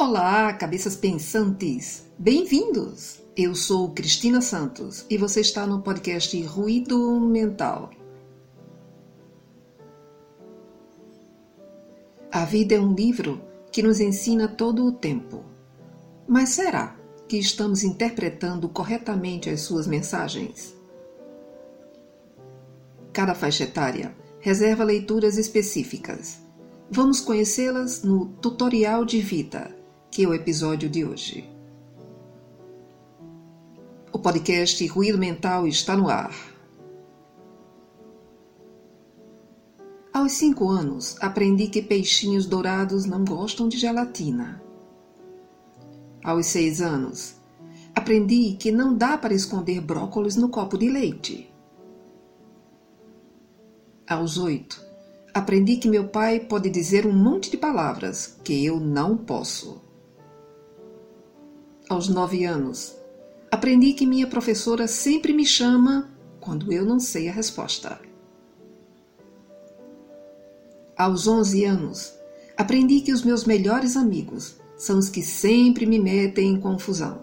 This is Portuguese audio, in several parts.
Olá, cabeças pensantes! Bem-vindos! Eu sou Cristina Santos e você está no podcast Ruído Mental. A vida é um livro que nos ensina todo o tempo. Mas será que estamos interpretando corretamente as suas mensagens? Cada faixa etária reserva leituras específicas. Vamos conhecê-las no Tutorial de Vida que é o episódio de hoje. O podcast Ruído Mental está no ar. Aos cinco anos, aprendi que peixinhos dourados não gostam de gelatina. Aos seis anos, aprendi que não dá para esconder brócolis no copo de leite. Aos oito, aprendi que meu pai pode dizer um monte de palavras que eu não posso aos nove anos. Aprendi que minha professora sempre me chama quando eu não sei a resposta. Aos onze anos, aprendi que os meus melhores amigos são os que sempre me metem em confusão.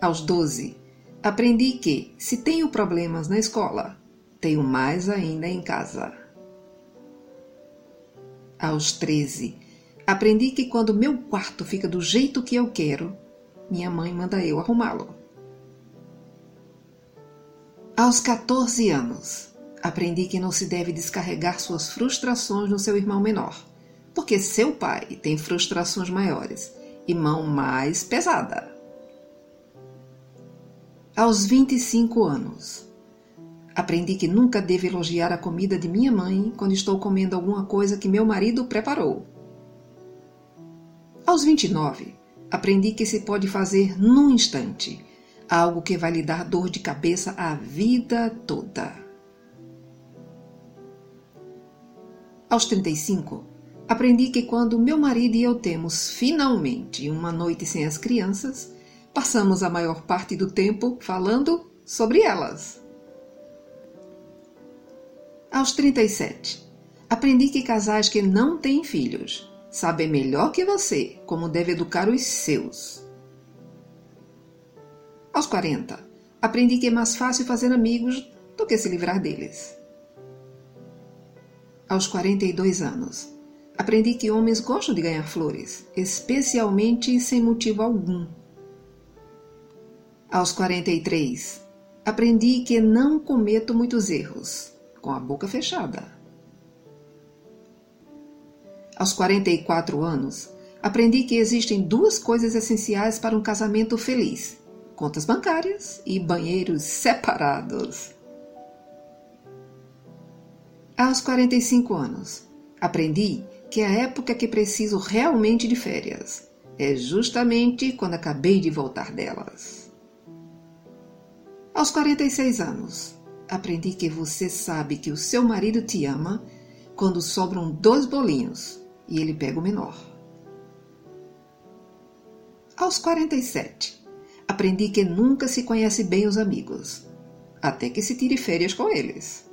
Aos doze, aprendi que, se tenho problemas na escola, tenho mais ainda em casa. Aos treze, Aprendi que quando meu quarto fica do jeito que eu quero, minha mãe manda eu arrumá-lo. Aos 14 anos, aprendi que não se deve descarregar suas frustrações no seu irmão menor, porque seu pai tem frustrações maiores e mão mais pesada. Aos 25 anos, aprendi que nunca devo elogiar a comida de minha mãe quando estou comendo alguma coisa que meu marido preparou aos 29, aprendi que se pode fazer num instante algo que vai lhe dar dor de cabeça a vida toda. Aos 35, aprendi que quando meu marido e eu temos finalmente uma noite sem as crianças, passamos a maior parte do tempo falando sobre elas. Aos 37, aprendi que casais que não têm filhos sabem melhor que você como deve educar os seus. Aos 40, aprendi que é mais fácil fazer amigos do que se livrar deles. Aos 42 anos, aprendi que homens gostam de ganhar flores, especialmente sem motivo algum. Aos 43, aprendi que não cometo muitos erros, com a boca fechada. Aos 44 anos, aprendi que existem duas coisas essenciais para um casamento feliz: contas bancárias e banheiros separados. Aos 45 anos, aprendi que a época que preciso realmente de férias é justamente quando acabei de voltar delas. Aos 46 anos, aprendi que você sabe que o seu marido te ama quando sobram dois bolinhos e ele pega o menor. Aos 47, aprendi que nunca se conhece bem os amigos, até que se tire férias com eles.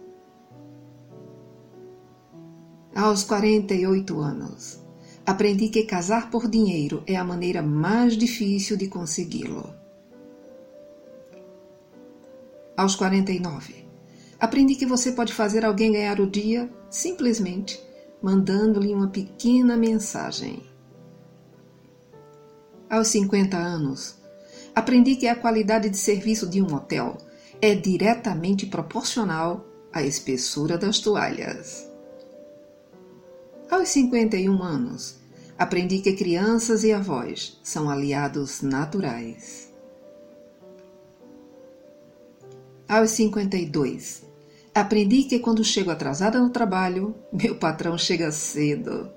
Aos 48 anos, aprendi que casar por dinheiro é a maneira mais difícil de consegui-lo. Aos 49, aprendi que você pode fazer alguém ganhar o dia simplesmente mandando-lhe uma pequena mensagem. Aos 50 anos, aprendi que a qualidade de serviço de um hotel é diretamente proporcional à espessura das toalhas. Aos 51 anos, aprendi que crianças e avós são aliados naturais. Aos 52, Aprendi que quando chego atrasada no trabalho, meu patrão chega cedo.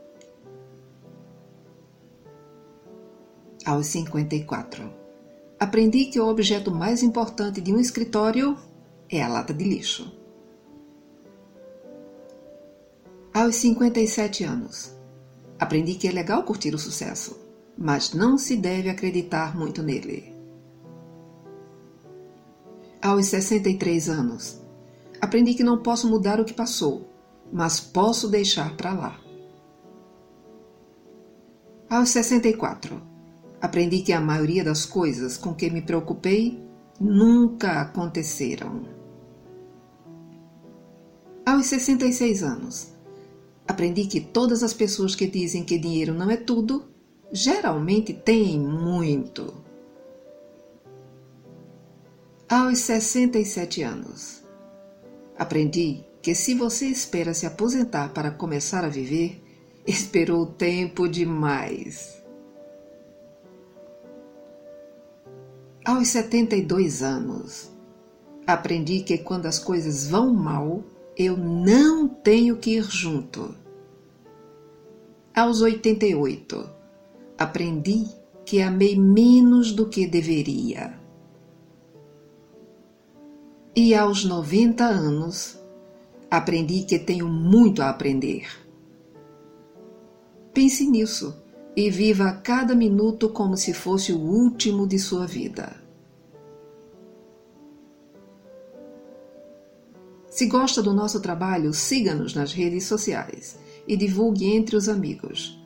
Aos 54. Aprendi que o objeto mais importante de um escritório é a lata de lixo. Aos 57 anos. Aprendi que é legal curtir o sucesso, mas não se deve acreditar muito nele. Aos 63 anos Aprendi que não posso mudar o que passou, mas posso deixar para lá. Aos 64, aprendi que a maioria das coisas com que me preocupei nunca aconteceram. Aos 66 anos, aprendi que todas as pessoas que dizem que dinheiro não é tudo, geralmente têm muito. Aos 67 anos, aprendi que se você espera se aposentar para começar a viver, esperou tempo demais. Aos 72 anos, aprendi que quando as coisas vão mal, eu não tenho que ir junto. Aos 88, aprendi que amei menos do que deveria. E aos 90 anos, aprendi que tenho muito a aprender. Pense nisso e viva cada minuto como se fosse o último de sua vida. Se gosta do nosso trabalho, siga-nos nas redes sociais e divulgue entre os amigos.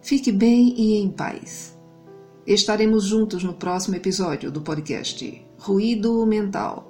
Fique bem e em paz. Estaremos juntos no próximo episódio do podcast Ruído Mental.